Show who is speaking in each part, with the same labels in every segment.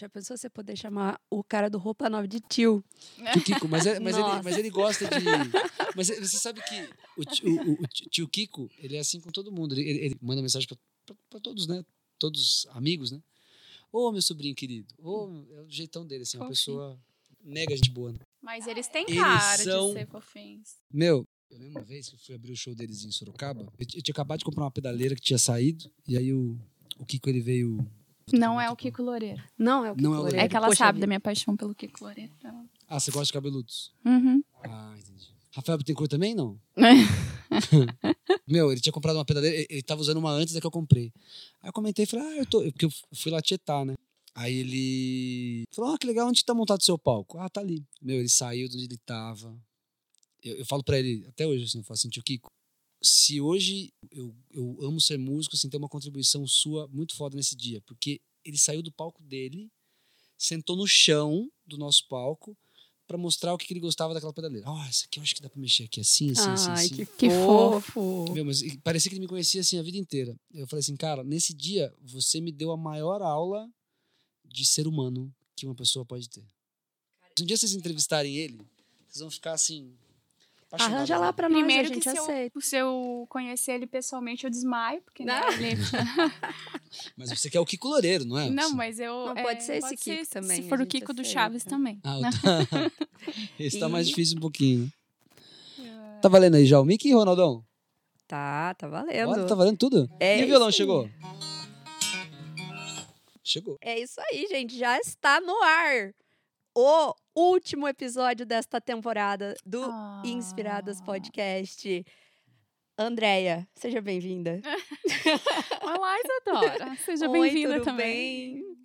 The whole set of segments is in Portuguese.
Speaker 1: Já pensou você poder chamar o cara do roupa nova de tio?
Speaker 2: Tio Kiko, mas, é- mas, ele, mas ele gosta de. Mas é- você sabe que o, ti- o- o- tio Kiko, ele é assim com todo mundo. Ele, ele- ele manda mensagem pra todos, né? Todos amigos, né? Ô, meu sobrinho querido. Ô, é o jeitão dele, assim, uma
Speaker 3: Fofinho.
Speaker 2: pessoa mega gente boa. Né?
Speaker 3: Mas eles têm
Speaker 2: Eles
Speaker 3: cara
Speaker 2: são-
Speaker 3: de ser fofinhos.
Speaker 2: Meu, eu lembro uma vez que eu fui abrir o show deles em Sorocaba. Eu, eu tinha acabado de comprar uma pedaleira que tinha saído. E aí o, o Kiko, ele veio.
Speaker 3: Não é o Kiko Loureiro.
Speaker 1: Não, é o
Speaker 2: Não é o
Speaker 1: Loureiro.
Speaker 3: É que ela
Speaker 1: Poxa
Speaker 3: sabe
Speaker 1: vida.
Speaker 3: da minha paixão pelo Kiko Loureiro. Ela-
Speaker 2: Ah, você gosta de cabeludos?
Speaker 3: Uhum.
Speaker 2: Ah, entendi. Rafael Bittencourt também, não? Meu, ele tinha comprado uma pedaleira, ele- ele tava usando uma antes da que eu comprei. Aí eu comentei e falei, ah, eu tô. Porque eu fui lá tietar, né? Aí ele falou, ah, que legal, onde tá montado o seu palco? Ah, tá ali. Meu, ele saiu de onde ele tava. Eu, eu falo pra ele, até hoje, assim, eu falo assim, tio Kiko, se hoje eu, eu amo ser músico, assim, tem uma contribuição sua muito foda nesse dia. Porque ele saiu do palco dele, sentou no chão do nosso palco pra mostrar o que, que ele gostava daquela pedaleira. Ah, essa aqui eu acho que dá pra mexer aqui assim, assim, assim.
Speaker 1: Ai,
Speaker 2: assim.
Speaker 1: que,
Speaker 3: Que
Speaker 1: fofo.
Speaker 2: Meu, mas e- parecia que ele me conhecia assim a vida inteira. Eu falei assim, cara, nesse dia você me deu a maior aula de ser humano que uma pessoa pode ter. Se um dia vocês entrevistarem ele, vocês vão ficar assim.
Speaker 1: Arranja lá
Speaker 2: né?
Speaker 1: pra nós, a
Speaker 3: Primeiro que
Speaker 1: gente
Speaker 3: se eu,
Speaker 1: aceita.
Speaker 3: se eu conhecer ele pessoalmente, eu desmaio, porque né,
Speaker 1: Não.
Speaker 3: ele-
Speaker 2: Mas você quer o Kiko Loureiro, não é?
Speaker 3: Não, mas eu.
Speaker 1: Não,
Speaker 3: é,
Speaker 1: pode ser esse Kiko
Speaker 3: se-
Speaker 1: também,
Speaker 3: Se
Speaker 1: a
Speaker 3: for o Kiko do
Speaker 1: aceita.
Speaker 3: Chaves também.
Speaker 2: Ah, o-
Speaker 3: né?
Speaker 2: Esse tá mais difícil um pouquinho. né? Tá valendo aí já o Mickey, Ronaldão?
Speaker 1: Tá, tá valendo.
Speaker 2: Olha, tá valendo tudo?
Speaker 1: É
Speaker 2: e o violão
Speaker 1: aí.
Speaker 2: chegou? Chegou.
Speaker 1: É isso aí, gente. Já está no ar o último episódio desta temporada do
Speaker 3: Ah.
Speaker 1: Inspiradas Podcast. Andréia, seja bem-vinda.
Speaker 3: Olá, Isadora. Seja bem-vinda
Speaker 1: tudo
Speaker 3: também.
Speaker 1: bem?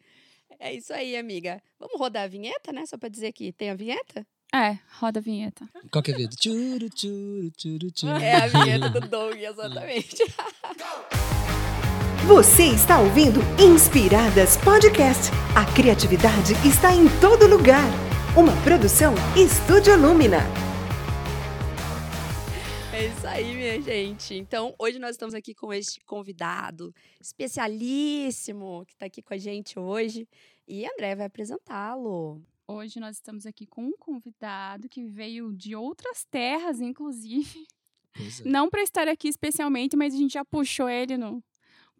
Speaker 1: É isso aí, amiga. Vamos rodar a vinheta, né? Só pra dizer que tem a vinheta?
Speaker 3: É, roda a vinheta.
Speaker 2: Qual que é a vida? Tchuru, tchuru, tchuru, tchuru.
Speaker 1: É a vinheta do Doug, exatamente.
Speaker 4: Você está ouvindo Inspiradas Podcast. A criatividade está em todo lugar. Uma produção Estúdio Lumina.
Speaker 1: É isso aí, minha gente. Então, hoje nós estamos aqui com este convidado especialíssimo que está aqui com a gente hoje. E André vai apresentá-lo.
Speaker 3: Hoje nós estamos aqui com um convidado que veio de outras terras, inclusive.
Speaker 2: É.
Speaker 3: Não para estar aqui especialmente, mas a gente já puxou ele no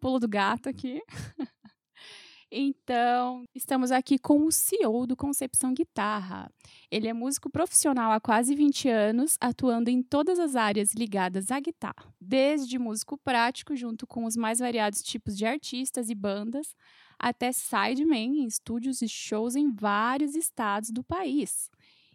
Speaker 3: pulo do gato aqui. Então, estamos aqui com o CEO do Concepção Guitarra. Ele é músico profissional há quase 20 anos, atuando em todas as áreas ligadas à guitarra, desde músico prático, junto com os mais variados tipos de artistas e bandas, até sideman em estúdios e shows em vários estados do país.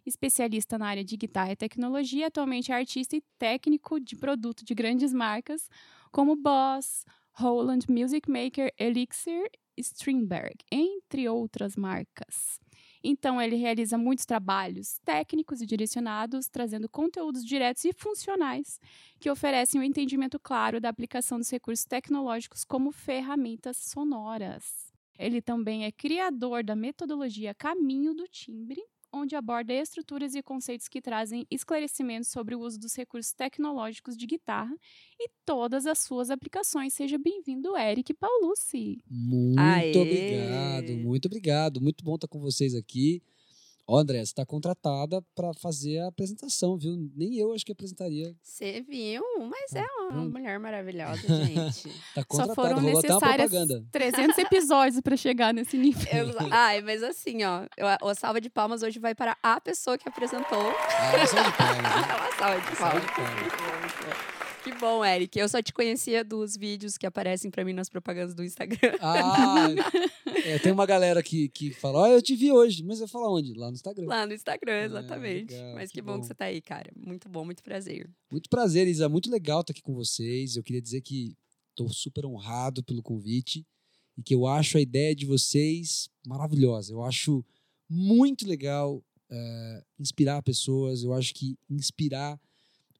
Speaker 3: Especialista na área de guitarra e tecnologia, atualmente é artista e técnico de produto de grandes marcas como Boss, Roland Music Maker, Elixir, Strindberg, entre outras marcas. Então, ele realiza muitos trabalhos técnicos e direcionados, trazendo conteúdos diretos e funcionais que oferecem um entendimento claro da aplicação dos recursos tecnológicos como ferramentas sonoras. Ele também é criador da metodologia Caminho do Timbre, onde aborda estruturas e conceitos que trazem esclarecimentos sobre o uso dos recursos tecnológicos de guitarra e todas as suas aplicações. Seja bem-vindo, Eric Paulucci.
Speaker 2: Muito
Speaker 1: Aê!
Speaker 2: obrigado, muito obrigado. Muito bom estar com vocês aqui. Ó, André, você está contratada para fazer a apresentação, viu? Nem eu acho que apresentaria.
Speaker 1: Você viu? Mas é uma
Speaker 2: Hum.
Speaker 1: mulher maravilhosa, gente.
Speaker 2: Tá
Speaker 3: Só
Speaker 2: contratada,
Speaker 3: foram
Speaker 2: rolou até uma
Speaker 3: necessárias
Speaker 2: propaganda.
Speaker 3: 300 episódios para chegar nesse nível.
Speaker 1: Eu- Ai, mas assim, ó, eu- a salva de palmas hoje vai para a pessoa que apresentou.
Speaker 2: Ah, só de palmas, né?
Speaker 1: Uma salva de
Speaker 2: Salva
Speaker 1: palmas.
Speaker 2: de palmas.
Speaker 1: Que bom, Eric. Eu só te conhecia dos vídeos que aparecem pra mim nas propagandas do Instagram.
Speaker 2: Ah, é, tem uma galera que, que fala, ó, eu te vi hoje, mas eu falo onde? Lá no Instagram.
Speaker 1: Lá no Instagram, exatamente.
Speaker 2: legal,
Speaker 1: Mas que,
Speaker 2: que
Speaker 1: bom,
Speaker 2: bom.
Speaker 1: que você tá aí, cara. Muito bom, muito prazer.
Speaker 2: Muito prazer, Isa. Muito legal estar aqui com vocês. Eu queria dizer que estou super honrado pelo convite e que eu acho a ideia de vocês maravilhosa. Eu acho muito legal eh, inspirar pessoas. Eu acho que inspirar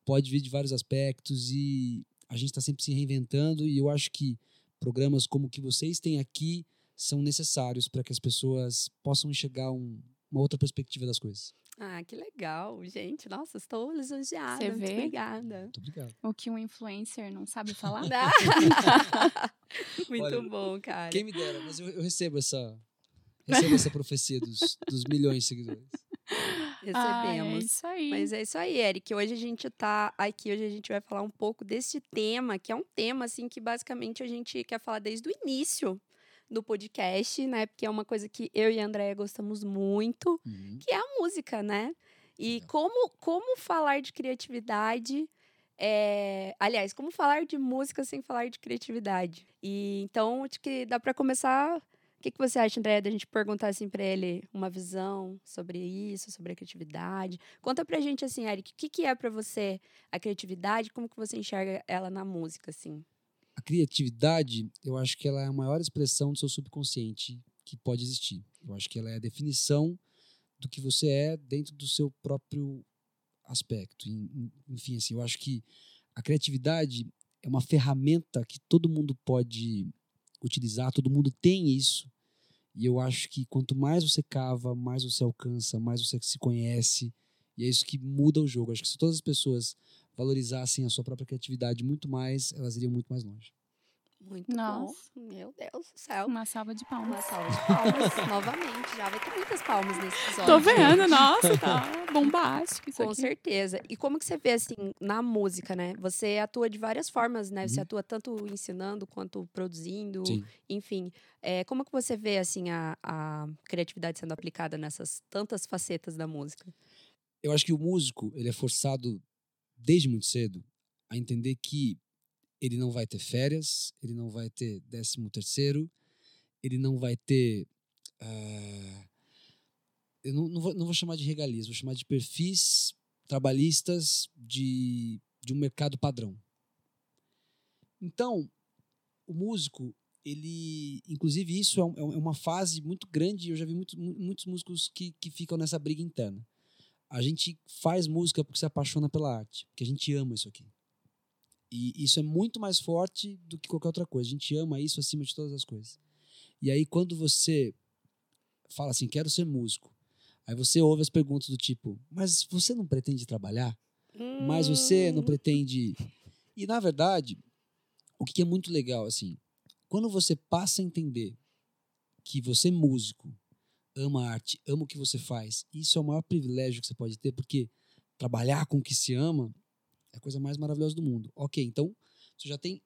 Speaker 2: pode vir de vários aspectos e a gente está sempre se reinventando. E eu acho que programas como o que vocês têm aqui são necessários para que as pessoas possam enxergar um- uma outra perspectiva das coisas.
Speaker 1: Ah, que legal, gente. Nossa, estou lisonjeada.
Speaker 3: Você
Speaker 1: Muito
Speaker 3: vê?
Speaker 1: obrigada.
Speaker 2: Muito obrigado.
Speaker 3: O que um influencer não sabe falar.
Speaker 1: muito
Speaker 2: Olha,
Speaker 1: bom, cara.
Speaker 2: Quem me dera, mas eu, eu recebo essa, Receba essa profecia dos, dos milhões de seguidores.
Speaker 3: Ah, é
Speaker 1: Recebemos.
Speaker 3: isso aí.
Speaker 1: Mas é isso aí, Eric. Hoje a gente tá aqui, hoje a gente vai falar um pouco desse tema, que é um tema, assim, que basicamente a gente quer falar desde o início do podcast, né? Porque é uma coisa que eu e a Andréia gostamos muito,
Speaker 2: Uhum.
Speaker 1: que é a música, né? E como, como falar de criatividade. é, Aliás, como falar de música sem falar de criatividade? E então, acho que dá para começar. O que, que você acha, André, da gente perguntar assim para ele uma visão sobre isso, sobre a criatividade? Conta pra gente assim, Eric, o que, que é para você a criatividade? Como que você enxerga ela na música, assim?
Speaker 2: A criatividade, eu acho que ela é a maior expressão do seu subconsciente que pode existir. Eu acho que ela é a definição do que você é dentro do seu próprio aspecto. En- en- Enfim, assim, eu acho que a criatividade é uma ferramenta que todo mundo pode utilizar, todo mundo tem isso. E eu acho que quanto mais você cava, mais você alcança, mais você se conhece. E é isso que muda o jogo. Acho que se todas as pessoas valorizassem a sua própria criatividade muito mais, elas iriam muito mais longe.
Speaker 1: Muito
Speaker 3: Nossa.
Speaker 1: bom. Meu Deus do céu.
Speaker 3: Uma salva de palmas.
Speaker 1: Uma salva de palmas, novamente. Já vai ter muitas palmas nesse episódio.
Speaker 3: Tô vendo,
Speaker 1: gente.
Speaker 3: nossa, tá bombástico isso
Speaker 1: Com
Speaker 3: aqui.
Speaker 1: certeza. E como que você vê, assim, na música, né? Você atua de várias formas, né? Você
Speaker 2: Uhum.
Speaker 1: atua tanto ensinando quanto produzindo,
Speaker 2: Sim.
Speaker 1: enfim. É, como que você vê, assim, a, a criatividade sendo aplicada nessas tantas facetas da música?
Speaker 2: Eu acho que o músico, ele é forçado desde muito cedo a entender que ele não vai ter férias, ele não vai ter décimo terceiro, ele não vai ter. ah, eu não, não, vou, não vou chamar de regalias, vou chamar de perfis trabalhistas de, de um mercado padrão. Então, o músico, ele. Inclusive, isso é, um- é uma fase muito grande, eu já vi muito, mu- muitos músicos que, que ficam nessa briga interna. A gente faz música porque se apaixona pela arte, porque a gente ama isso aqui. E isso é muito mais forte do que qualquer outra coisa. A gente ama isso acima de todas as coisas. E aí, quando você fala assim, quero ser músico, aí você ouve as perguntas do tipo, mas você não pretende trabalhar? Mas você não
Speaker 1: Hum,
Speaker 2: pretende. E, na verdade, o que é muito legal, assim, quando você passa a entender que você, músico, ama a arte, ama o que você faz, isso é o maior privilégio que você pode ter, porque trabalhar com o que se ama é a coisa mais maravilhosa do mundo. Ok, então você já tem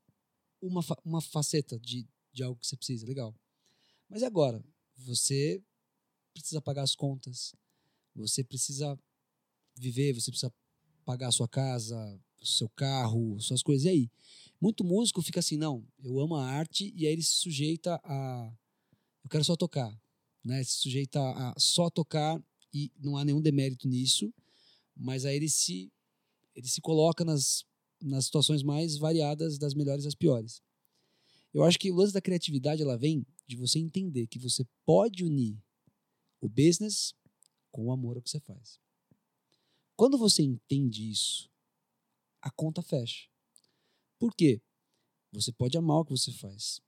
Speaker 2: uma, uma faceta de, de algo que você precisa, legal. Mas agora? Você precisa pagar as contas, você precisa viver, você precisa pagar a sua casa, seu carro, suas coisas. E aí? Muito músico fica assim, não, eu amo a arte, e aí ele se sujeita a. Eu quero só tocar. Né? Se sujeita a só tocar, e não há nenhum demérito nisso, mas aí ele se, ele se coloca nas, nas situações mais variadas, das melhores às piores. Eu acho que o lance da criatividade ela vem de você entender que você pode unir o business com o amor ao que você faz. Quando você entende isso, a conta fecha. Por quê? Você pode amar o que você faz,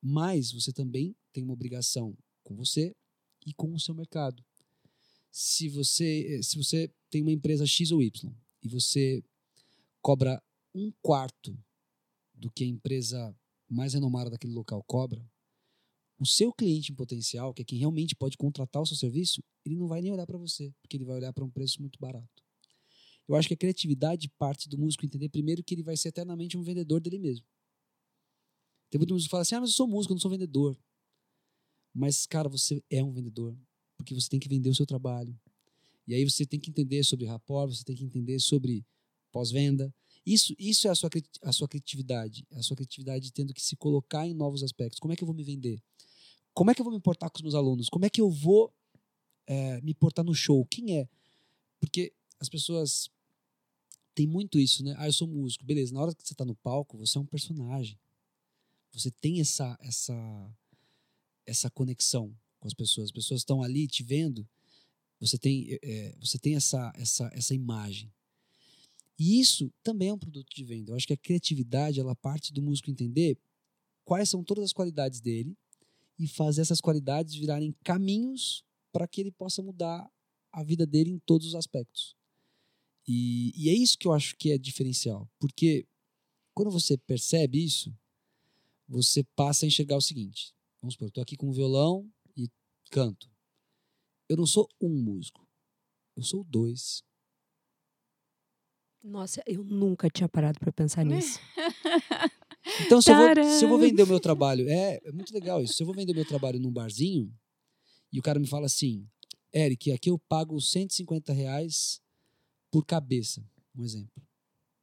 Speaker 2: mas você também tem uma obrigação com você e com o seu mercado. Se você, eh, se você tem uma empresa X ou Y e você cobra um quarto do que a empresa mais renomada daquele local cobra, o seu cliente em potencial, que é quem realmente pode contratar o seu serviço, ele não vai nem olhar para você, porque ele vai olhar para um preço muito barato. Eu acho que a criatividade parte do músico entender primeiro que ele vai ser eternamente um vendedor dele mesmo. Tem muito músico que fala assim: ah, mas eu sou músico, eu não sou vendedor. Mas, cara, você é um vendedor, porque você tem que vender o seu trabalho. E aí você tem que entender sobre rapport, você tem que entender sobre pós-venda. Isso, isso é a sua, a sua criatividade. É a sua criatividade tendo que se colocar em novos aspectos. Como é que eu vou me vender? Como é que eu vou me importar com os meus alunos? Como é que eu vou eh, me portar no show? Quem é? Porque as pessoas têm muito isso, né? Ah, eu sou músico. Beleza, na hora que você está no palco, você é um personagem. Você tem essa, essa, essa conexão com as pessoas. As pessoas estão ali te vendo. Você tem, eh, você tem essa, essa, essa imagem. E isso também é um produto de venda. Eu acho que a criatividade, ela parte do músico entender quais são todas as qualidades dele e fazer essas qualidades virarem caminhos para que ele possa mudar a vida dele em todos os aspectos. E, e é isso que eu acho que é diferencial. Porque quando você percebe isso, você passa a enxergar o seguinte: vamos supor, eu estou aqui com um violão e canto. Eu não sou um músico. Eu sou dois.
Speaker 1: Nossa, eu nunca tinha parado pra pensar nisso.
Speaker 2: Então, se eu, vou, se eu vou vender o meu trabalho, é, é muito legal isso. Se eu vou vender o meu trabalho num barzinho e o cara me fala assim, Eric, aqui eu pago 150 reais por cabeça, um exemplo.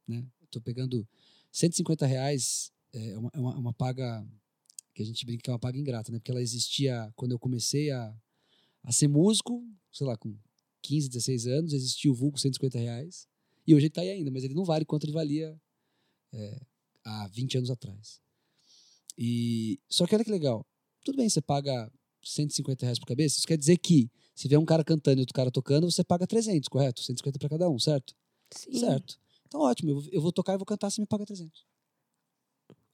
Speaker 2: Né? Tô pegando 150 reais, é uma, é uma, uma paga que a gente brinca que é uma paga ingrata, né? Porque ela existia quando eu comecei a, a ser músico, sei lá, com 15, 16 anos, existia o vulgo 150 reais. E hoje ele tá aí ainda, mas ele não vale quanto ele valia é, há 20 anos atrás. E só que olha que legal. Tudo bem, você paga 150 reais por cabeça. Isso quer dizer que se vier um cara cantando e outro cara tocando, você paga 300, correto? 150 para cada um, certo?
Speaker 1: Sim.
Speaker 2: Certo. Então ótimo, eu vou, eu vou tocar e vou cantar, você me paga 300.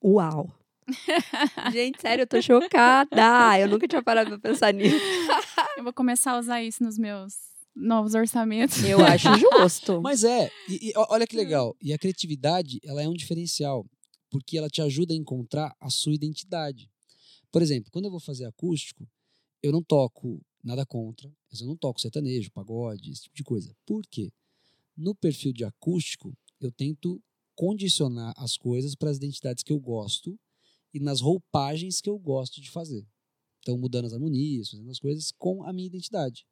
Speaker 1: Uau. Gente, sério, eu tô chocada. Eu nunca tinha parado pra pensar nisso.
Speaker 3: Eu vou começar a usar isso nos meus novos orçamentos.
Speaker 1: Eu acho justo.
Speaker 2: Mas é, e, e olha que legal. E a criatividade, ela é um diferencial, porque ela te ajuda a encontrar a sua identidade. Por exemplo, quando eu vou fazer acústico, eu não toco nada contra, mas eu não toco sertanejo, pagode, esse tipo de coisa. Por quê? No perfil de acústico, eu tento condicionar as coisas para as identidades que eu gosto e nas roupagens que eu gosto de fazer. Então, mudando as harmonias, fazendo as coisas com a minha identidade.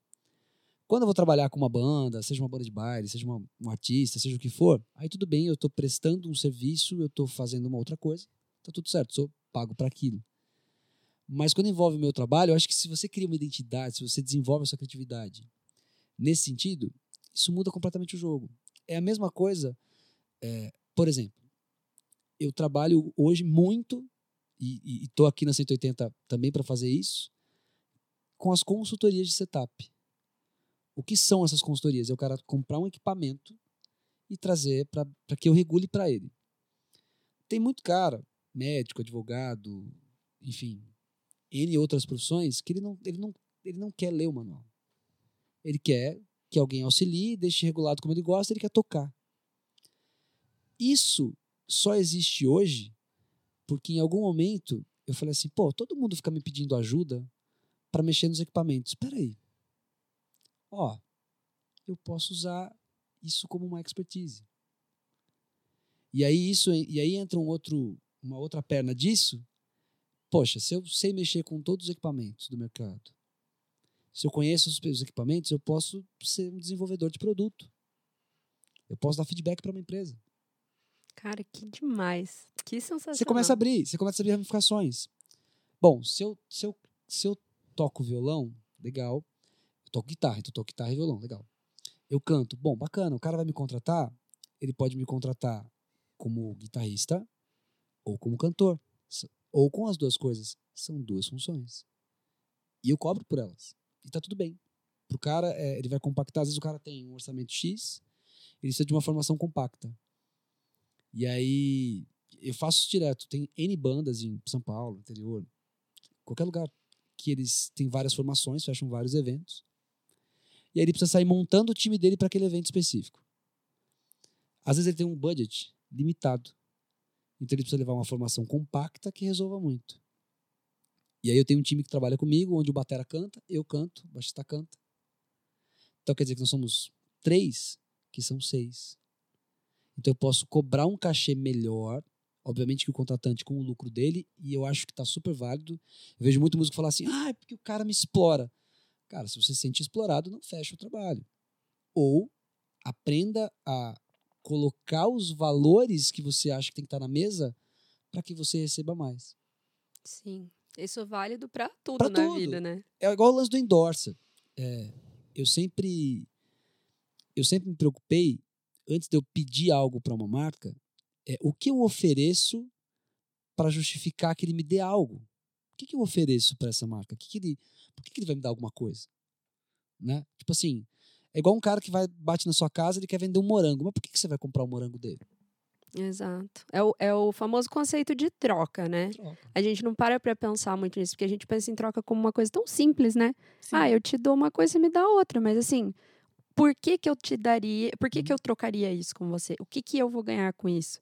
Speaker 2: Quando eu vou trabalhar com uma banda, seja uma banda de baile, seja uma- um artista, seja o que for, aí tudo bem, eu estou prestando um serviço, eu estou fazendo uma outra coisa, tá tudo certo, sou pago para aquilo. Mas quando envolve o meu trabalho, eu acho que se você cria uma identidade, se você desenvolve a sua criatividade nesse sentido, isso muda completamente o jogo. É a mesma coisa, é, por exemplo, eu trabalho hoje muito, e estou aqui na 180 também para fazer isso, com as consultorias de setup. O que são essas consultorias? É o cara comprar um equipamento e trazer para que eu regule para ele. Tem muito cara, médico, advogado, enfim, N outras profissões, que ele não, ele não, ele não quer ler o manual. Ele quer que alguém auxilie, deixe regulado como ele gosta, ele quer tocar. Isso só existe hoje porque em algum momento eu falei assim, pô, todo mundo fica me pedindo ajuda para mexer nos equipamentos. Espera aí. Ó, eu posso usar isso como uma expertise. E aí isso e aí entra um outro uma outra perna disso. Poxa, se eu sei mexer com todos os equipamentos do mercado, se eu conheço os, os equipamentos, eu posso ser um desenvolvedor de produto. Eu posso dar feedback para uma empresa.
Speaker 1: Cara, que demais. Que sensacional.
Speaker 2: Você começa a abrir, você começa a abrir ramificações. Bom, se eu, se eu, se eu toco violão, legal. Eu toco guitarra, então eu toco guitarra e violão, legal. Eu canto, bom, bacana, o cara vai me contratar, ele pode me contratar como guitarrista ou como cantor. Ou com as duas coisas. São duas funções. E eu cobro por elas. E tá tudo bem. Pro cara, é, ele vai compactar, às vezes o cara tem um orçamento X, ele precisa de uma formação compacta. E aí, eu faço direto. Tem N bandas em São Paulo, interior, qualquer lugar que eles têm várias formações, fecham vários eventos. E aí ele precisa sair montando o time dele para aquele evento específico. Às vezes ele tem um budget limitado. Então ele precisa levar uma formação compacta que resolva muito. E aí eu tenho um time que trabalha comigo, onde o batera canta, eu canto, o baixista canta. Então quer dizer que nós somos três, que são seis. Então eu posso cobrar um cachê melhor, obviamente que o contratante com o lucro dele, e eu acho que está super válido. Eu vejo muito músico falar assim, ah, é porque o cara me explora. Cara, se você se sente explorado, não fecha o trabalho. Ou aprenda a colocar os valores que você acha que tem que estar na mesa para que você receba mais.
Speaker 1: Sim. Isso é válido pra tudo
Speaker 2: Pra
Speaker 1: na
Speaker 2: tudo.
Speaker 1: vida, né?
Speaker 2: É igual o lance do endorser. É, eu sempre eu sempre me preocupei antes de eu pedir algo para uma marca, é o que eu ofereço para justificar que ele me dê algo. O que, que eu ofereço para essa marca? Que que ele, por que, que ele vai me dar alguma coisa? Né? Tipo assim, é igual um cara que vai bate na sua casa ele quer vender um morango, mas por que, que você vai comprar o morango dele?
Speaker 1: Exato. É o, é o famoso conceito de troca, né?
Speaker 2: Troca.
Speaker 1: A gente não para pra pensar muito nisso, porque a gente pensa em troca como uma coisa tão simples, né?
Speaker 3: Sim.
Speaker 1: Ah, eu te dou uma coisa, você me dá outra. Mas assim, por que que eu te daria... Por que que eu trocaria isso com você? O que que eu vou ganhar com isso?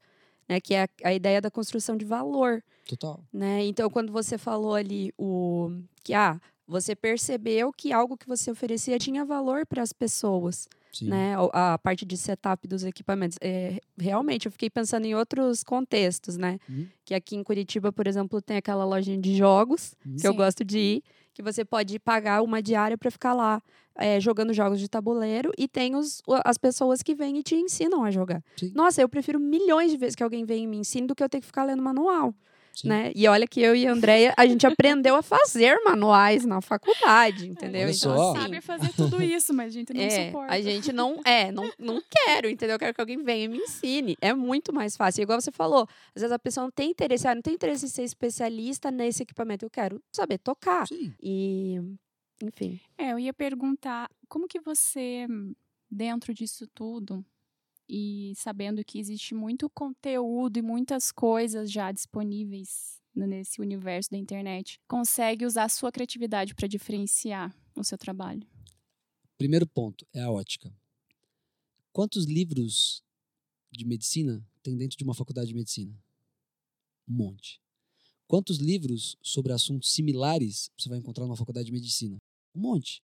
Speaker 1: Né? Que é a, a ideia da construção de valor,
Speaker 2: Total.
Speaker 1: né? Então, quando você falou ali o... Que, ah, você percebeu que algo que você oferecia tinha valor para as pessoas,
Speaker 2: Sim.
Speaker 1: né? O- A parte de setup dos equipamentos. É, realmente, eu fiquei pensando em outros contextos, né?
Speaker 2: Uhum.
Speaker 1: Que aqui em Curitiba, por exemplo, tem aquela lojinha de jogos
Speaker 2: Uhum.
Speaker 1: que eu
Speaker 3: Sim.
Speaker 1: gosto de ir, que você pode pagar uma diária para ficar lá é, jogando jogos de tabuleiro e tem os, as pessoas que vêm e te ensinam a jogar.
Speaker 2: Sim.
Speaker 1: Nossa, eu prefiro milhões de vezes que alguém venha e me ensine do que eu ter que ficar lendo manual.
Speaker 2: Sim.
Speaker 1: Né? E olha que eu e a Andrea, a gente aprendeu a fazer manuais na faculdade, entendeu?
Speaker 2: Olha
Speaker 1: então,
Speaker 2: só.
Speaker 1: assim,
Speaker 3: sabe fazer tudo isso, mas a gente não
Speaker 1: é,
Speaker 3: suporta.
Speaker 1: a gente não é, não, não quero, entendeu? Eu quero que alguém venha e me ensine. É muito mais fácil. Igual você falou, às vezes a pessoa não tem interesse, ah, não tem interesse em ser especialista nesse equipamento. Eu quero saber tocar.
Speaker 2: Sim.
Speaker 1: E, enfim.
Speaker 3: É, eu ia perguntar como que você, dentro disso tudo, e sabendo que existe muito conteúdo e muitas coisas já disponíveis nesse universo da internet, consegue usar a sua criatividade para diferenciar o seu trabalho?
Speaker 2: Primeiro ponto é a ótica. Quantos livros de medicina tem dentro de uma faculdade de medicina? Um monte. Quantos livros sobre assuntos similares você vai encontrar numa faculdade de medicina? Um monte.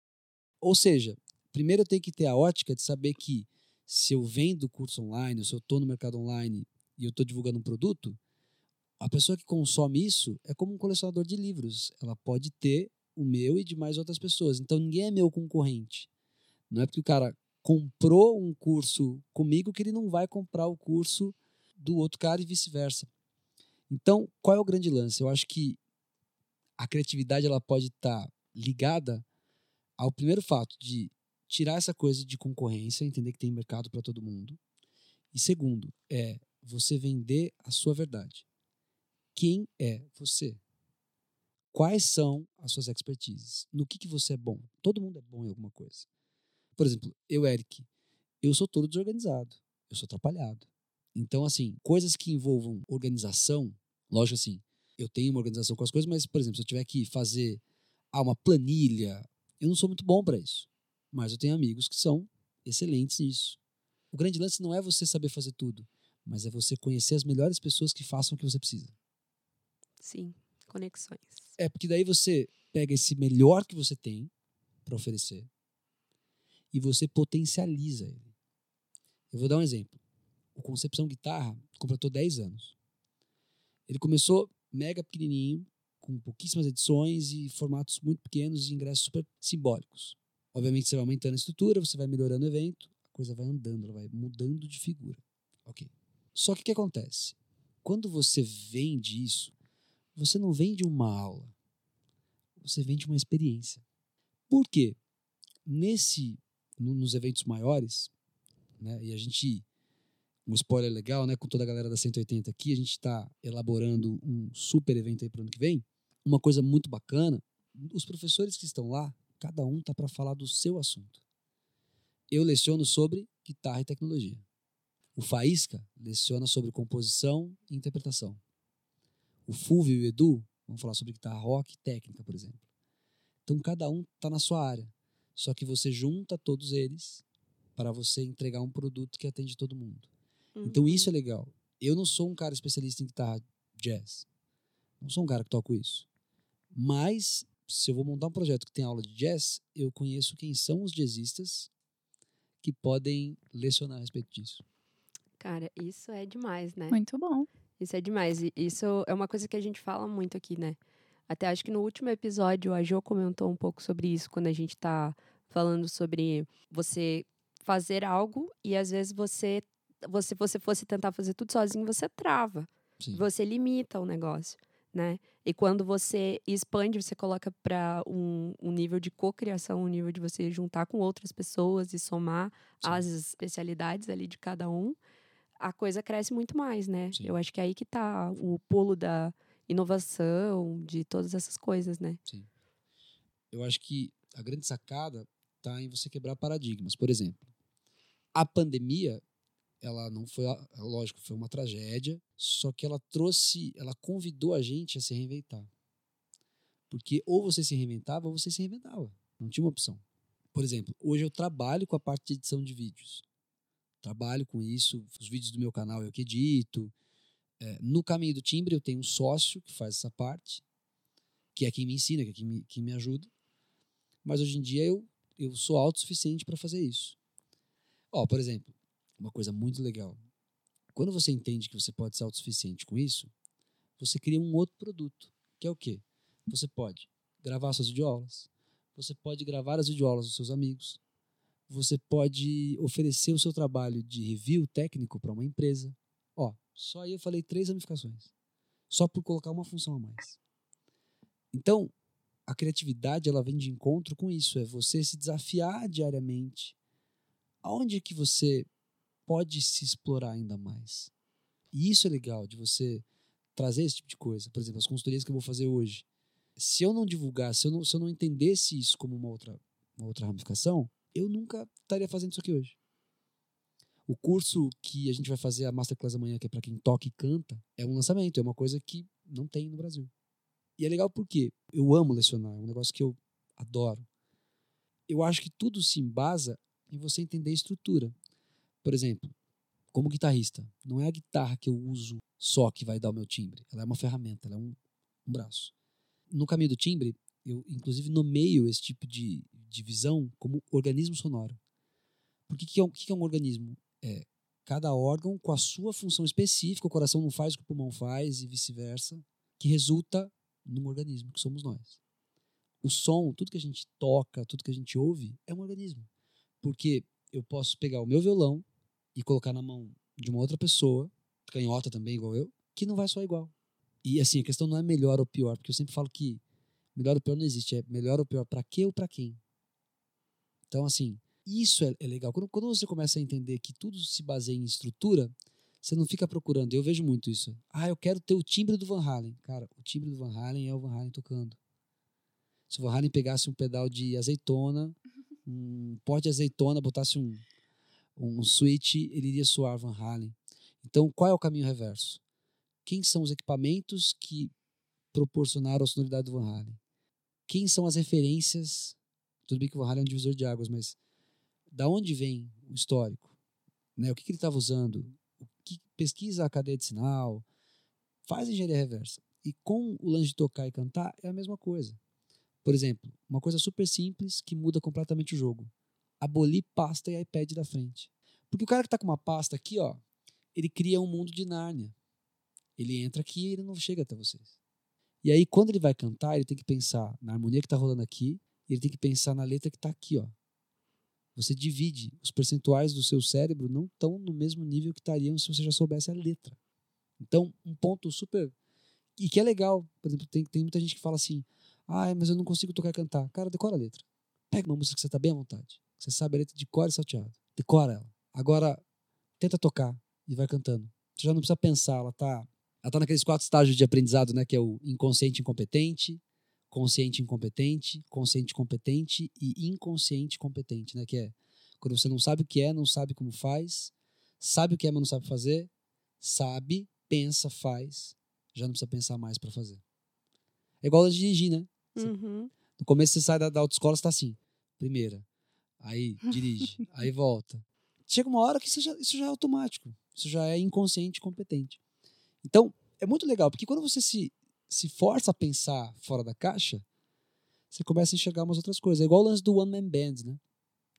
Speaker 2: Ou seja, primeiro eu tenho que ter a ótica de saber que se eu vendo curso online, se eu estou no mercado online e eu estou divulgando um produto, a pessoa que consome isso é como um colecionador de livros. Ela pode ter o meu e de mais outras pessoas. Então ninguém é meu concorrente. Não é porque o cara comprou um curso comigo que ele não vai comprar o curso do outro cara e vice-versa. Então, qual é o grande lance? Eu acho que a criatividade ela pode estar ligada ao primeiro fato de tirar essa coisa de concorrência, entender que tem mercado para todo mundo. E segundo, é você vender a sua verdade. Quem é você? Quais são as suas expertises? No que, que você é bom? Todo mundo é bom em alguma coisa. Por exemplo, eu, Eric, eu sou todo desorganizado. Eu sou atrapalhado. Então, assim, coisas que envolvam organização, lógico assim, eu tenho uma organização com as coisas, mas, por exemplo, se eu tiver que fazer ah, uma planilha, eu não sou muito bom para isso. Mas eu tenho amigos que são excelentes nisso. O grande lance não é você saber fazer tudo, mas é você conhecer as melhores pessoas que façam o que você precisa.
Speaker 1: Sim, conexões.
Speaker 2: É porque daí você pega esse melhor que você tem para oferecer e você potencializa ele. Eu vou dar um exemplo. O Concepção Guitarra completou 10 anos. Ele começou mega pequenininho, com pouquíssimas edições e formatos muito pequenos e ingressos super simbólicos. Obviamente você vai aumentando a estrutura, você vai melhorando o evento, a coisa vai andando, ela vai mudando de figura. Ok. Só que o que acontece? Quando você vende isso, você não vende uma aula, você vende uma experiência. Por quê? Nesse, no- nos eventos maiores, né, e a gente, um spoiler legal, né, com toda a galera da 180 aqui, a gente está elaborando um super evento aí para o ano que vem. Uma coisa muito bacana, os professores que estão lá, cada um tá para falar do seu assunto. Eu leciono sobre guitarra e tecnologia. O Faísca leciona sobre composição e interpretação. O Fulvio e o Edu vão falar sobre guitarra rock e técnica, por exemplo. Então cada um está na sua área. Só que você junta todos eles para você entregar um produto que atende todo mundo. Então isso é legal. Eu não sou um cara especialista em guitarra jazz. Não sou um cara que toco isso. Mas se eu vou montar um projeto que tem aula de jazz, eu conheço quem são os jazzistas que podem lecionar a respeito disso.
Speaker 1: Cara, isso é demais, né?
Speaker 3: Muito bom.
Speaker 1: Isso é demais. E isso é uma coisa que a gente fala muito aqui, né? Até acho que no último episódio a Jo comentou um pouco sobre isso, quando a gente tá falando sobre você fazer algo e às vezes você, você, você fosse tentar fazer tudo sozinho, você trava.
Speaker 2: Sim.
Speaker 1: Você limita o negócio, né? E quando você expande, você coloca para um, um nível de cocriação, um nível de você juntar com outras pessoas e somar
Speaker 2: Sim.
Speaker 1: as especialidades ali de cada um, a coisa cresce muito mais, né?
Speaker 2: Sim.
Speaker 1: Eu acho que é aí que tá o pulo da inovação, de todas essas coisas, né?
Speaker 2: Eu acho que a grande sacada está em você quebrar paradigmas. Por exemplo, a pandemia, ela não foi, lógico, foi uma tragédia, só que ela trouxe, ela convidou a gente a se reinventar. Porque ou você se reinventava ou você se reinventava. Não tinha uma opção. Por exemplo, hoje eu trabalho com a parte de edição de vídeos. Trabalho com isso, os vídeos do meu canal eu que edito. É, no caminho do timbre eu tenho um sócio que faz essa parte, que é quem me ensina, que é quem me, quem me ajuda. mas hoje em dia eu, eu sou autossuficiente para fazer isso. Ó, por exemplo, uma coisa muito legal. Quando você entende que você pode ser autossuficiente com isso, você cria um outro produto, que é o quê? Você pode gravar suas videoaulas, você pode gravar as videoaulas dos seus amigos, você pode oferecer o seu trabalho de review técnico para uma empresa. Ó, só aí eu falei três ramificações, só por colocar uma função a mais. Então, a criatividade ela vem de encontro com isso, é você se desafiar diariamente. Aonde que você pode se explorar ainda mais? E isso é legal de você trazer esse tipo de coisa. Por exemplo, as consultorias que eu vou fazer hoje. Se eu não divulgasse, se eu não, se eu não entendesse isso como uma outra, uma outra ramificação, eu nunca estaria fazendo isso aqui hoje. O curso que a gente vai fazer, a Masterclass amanhã, que é para quem toca e canta, é um lançamento, é uma coisa que não tem no Brasil. E é legal porque eu amo lecionar, é um negócio que eu adoro. Eu acho que tudo se embasa em você entender a estrutura. Por exemplo, como guitarrista, não é a guitarra que eu uso só que vai dar o meu timbre. Ela é uma ferramenta, ela é um, um braço. No caminho do timbre, eu inclusive nomeio esse tipo de divisão como organismo sonoro. Porque que é, um, que é um organismo? É cada órgão com a sua função específica, o coração não faz o que o pulmão faz e vice-versa, que resulta num organismo, que somos nós. O som, tudo que a gente toca, tudo que a gente ouve, é um organismo. Porque eu posso pegar o meu violão e colocar na mão de uma outra pessoa, canhota também, igual eu, que não vai soar igual. E assim, a questão não é melhor ou pior, porque eu sempre falo que melhor ou pior não existe, é melhor ou pior para quê ou para quem. Então, assim, isso é, é legal. Quando, quando, você começa a entender que tudo se baseia em estrutura, você não fica procurando. Eu vejo muito isso. Ah, eu quero ter o timbre do Van Halen. Cara, o timbre do Van Halen é o Van Halen tocando. Se o Van Halen pegasse um pedal de azeitona, um pote de azeitona, botasse um, um switch, ele iria soar Van Halen. Então, qual é o caminho reverso? Quem são os equipamentos que proporcionaram a sonoridade do Van Halen? Quem são as referências? Tudo bem que o Van Halen é um divisor de águas, mas da onde vem o histórico? Né? O que, que ele estava usando? que pesquisa a cadeia de sinal, faz engenharia reversa. E com o lance de tocar e cantar é a mesma coisa. Por exemplo, uma coisa super simples que muda completamente o jogo. Abolir pasta e iPad da frente. Porque o cara que está com uma pasta aqui, ó, ele cria um mundo de Nárnia. Ele entra aqui e ele não chega até vocês. E aí, quando ele vai cantar, ele tem que pensar na harmonia que está rolando aqui, e ele tem que pensar na letra que está aqui, ó. Você divide. Os percentuais do seu cérebro não estão no mesmo nível que estariam se você já soubesse a letra. Então, um ponto super. E que é legal. Por exemplo, tem, tem muita gente que fala assim: ah, mas eu não consigo tocar e cantar. Cara, decora a letra. Pega uma música que você está bem à vontade. Você sabe a letra de cor e salteado. Decora ela. Agora, tenta tocar e vai cantando. Você já não precisa pensar, ela está ela tá naqueles quatro estágios de aprendizado, né? Que é o inconsciente incompetente, consciente incompetente, consciente competente e inconsciente competente, né? Que é quando você não sabe o que é, não sabe como faz, sabe o que é, mas não sabe fazer, sabe, pensa, faz, já não precisa pensar mais para fazer. É igual a dirigir, né?
Speaker 1: Uhum.
Speaker 2: No começo você sai da, da autoescola, você tá assim, primeira, aí dirige, aí volta. Chega uma hora que isso já, isso já é automático, isso já é inconsciente competente. Então, é muito legal, porque quando você se se força a pensar fora da caixa, você começa a enxergar umas outras coisas. É igual o lance do One Man Band, né?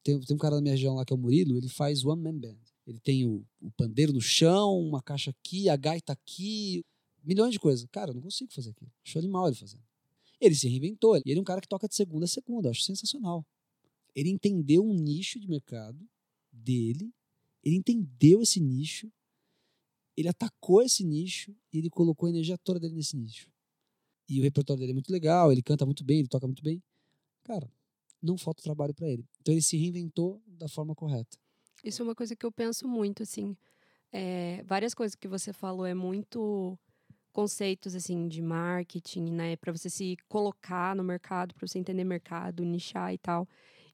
Speaker 2: Tem, tem um cara na minha região lá que é o Murilo, ele faz One Man Band. Ele tem o, o pandeiro no chão, uma caixa aqui, a gaita aqui, milhões de coisas. Cara, eu não consigo fazer aquilo. Acho animal ele fazendo. Ele se reinventou. Ele é um cara que toca de segunda a segunda. Acho sensacional. Ele entendeu um nicho de mercado dele. Ele entendeu esse nicho. Ele atacou esse nicho e ele colocou a energia toda dele nesse nicho. E o repertório dele é muito legal, ele canta muito bem, ele toca muito bem. Cara, não falta trabalho para ele. Então ele se reinventou da forma correta.
Speaker 1: Isso é uma coisa que eu penso muito, assim. É, várias coisas que você falou é muito conceitos assim de marketing, né, para você se colocar no mercado, para você entender mercado, nichar e tal.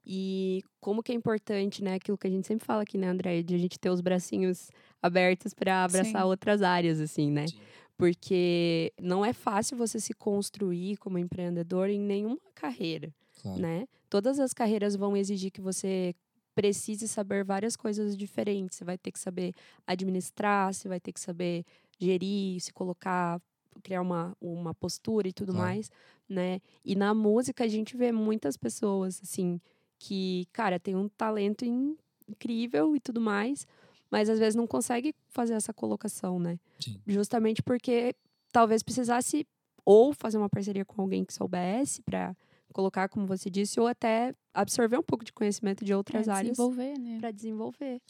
Speaker 1: E como que é importante, né, aquilo que a gente sempre fala aqui, né, André, de a gente ter os bracinhos abertos para abraçar Sim. outras áreas assim, né? Sim porque não é fácil você se construir como empreendedor em nenhuma carreira, claro. né? Todas as carreiras vão exigir que você precise saber várias coisas diferentes. Você vai ter que saber administrar, você vai ter que saber gerir, se colocar criar uma, uma postura e tudo
Speaker 2: Claro.
Speaker 1: mais, né? E na música a gente vê muitas pessoas, assim, que, cara, tem um talento in- incrível e tudo mais, mas às vezes não consegue fazer essa colocação, né?
Speaker 2: Sim.
Speaker 1: Justamente porque talvez precisasse ou fazer uma parceria com alguém que soubesse para colocar, como você disse, ou até absorver um pouco de conhecimento de outras
Speaker 3: Pra
Speaker 1: áreas
Speaker 3: desenvolver, né?
Speaker 1: para desenvolver.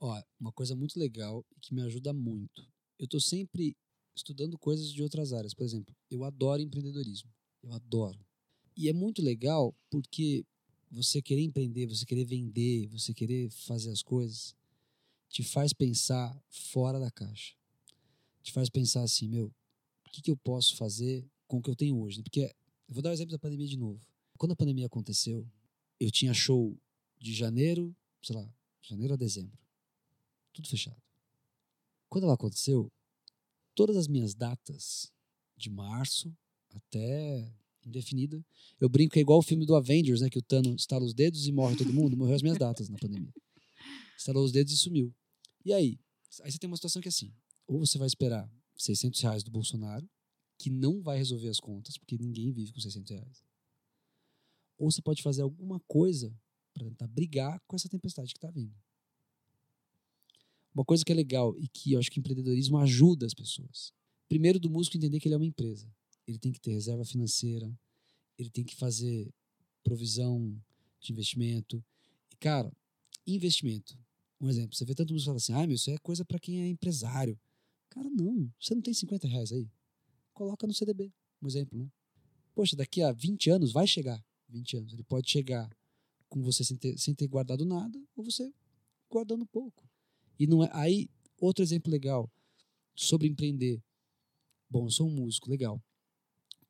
Speaker 2: Ó, uma coisa muito legal e que me ajuda muito. Eu tô sempre estudando coisas de outras áreas. Por exemplo, eu adoro empreendedorismo. Eu adoro. E é muito legal porque você querer empreender, você querer vender, você querer fazer as coisas, te faz pensar fora da caixa. Te faz pensar assim, meu, o que, que eu posso fazer com o que eu tenho hoje? Porque, eu vou dar o exemplo da pandemia de novo. Quando a pandemia aconteceu, eu tinha show de janeiro, sei lá, janeiro a dezembro tudo fechado. Quando ela aconteceu, todas as minhas datas de março até indefinida, eu brinco que é igual o filme do Avengers, né, que o Thanos estala os dedos e morre todo mundo, morreu as minhas datas na pandemia. Estalou os dedos e sumiu. E aí? Aí você tem uma situação que é assim, ou você vai esperar 600 reais do Bolsonaro, que não vai resolver as contas, porque ninguém vive com 600 reais. Ou você pode fazer alguma coisa para tentar brigar com essa tempestade que está vindo. Uma coisa que é legal e que eu acho que empreendedorismo ajuda as pessoas. Primeiro, do músico entender que ele é uma empresa. Ele tem que ter reserva financeira, ele tem que fazer provisão de investimento. E, cara, investimento. Um exemplo, você vê tanto músico que fala assim, ah, meu, isso é coisa para quem é empresário. Cara, não. Você não tem 50 reais aí? Coloca no CDB, um exemplo, né? Poxa, daqui a 20 anos vai chegar. 20 anos. Ele pode chegar com você sem ter, sem ter guardado nada, ou você guardando pouco. E não é. Aí, outro exemplo legal sobre empreender. Bom, eu sou um músico, legal.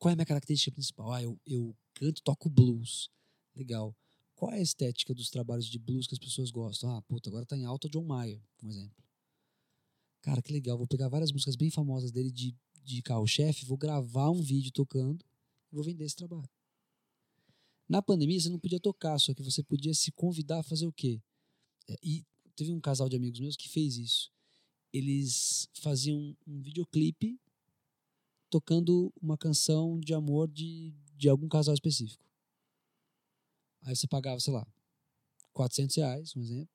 Speaker 2: Qual é a minha característica principal? Ah, eu, eu canto toco blues. Legal. Qual é a estética dos trabalhos de blues que as pessoas gostam? Ah, puta, agora tá em alta John Mayer, um exemplo. Cara, que legal. Vou pegar várias músicas bem famosas dele de, de carro-chefe, vou gravar um vídeo tocando e vou vender esse trabalho. Na pandemia, você não podia tocar, só que você podia se convidar a fazer o quê? É, E teve um casal de amigos meus que fez isso. Eles faziam um videoclipe tocando uma canção de amor de, de algum casal específico. Aí você pagava, sei lá, 400 reais, um exemplo.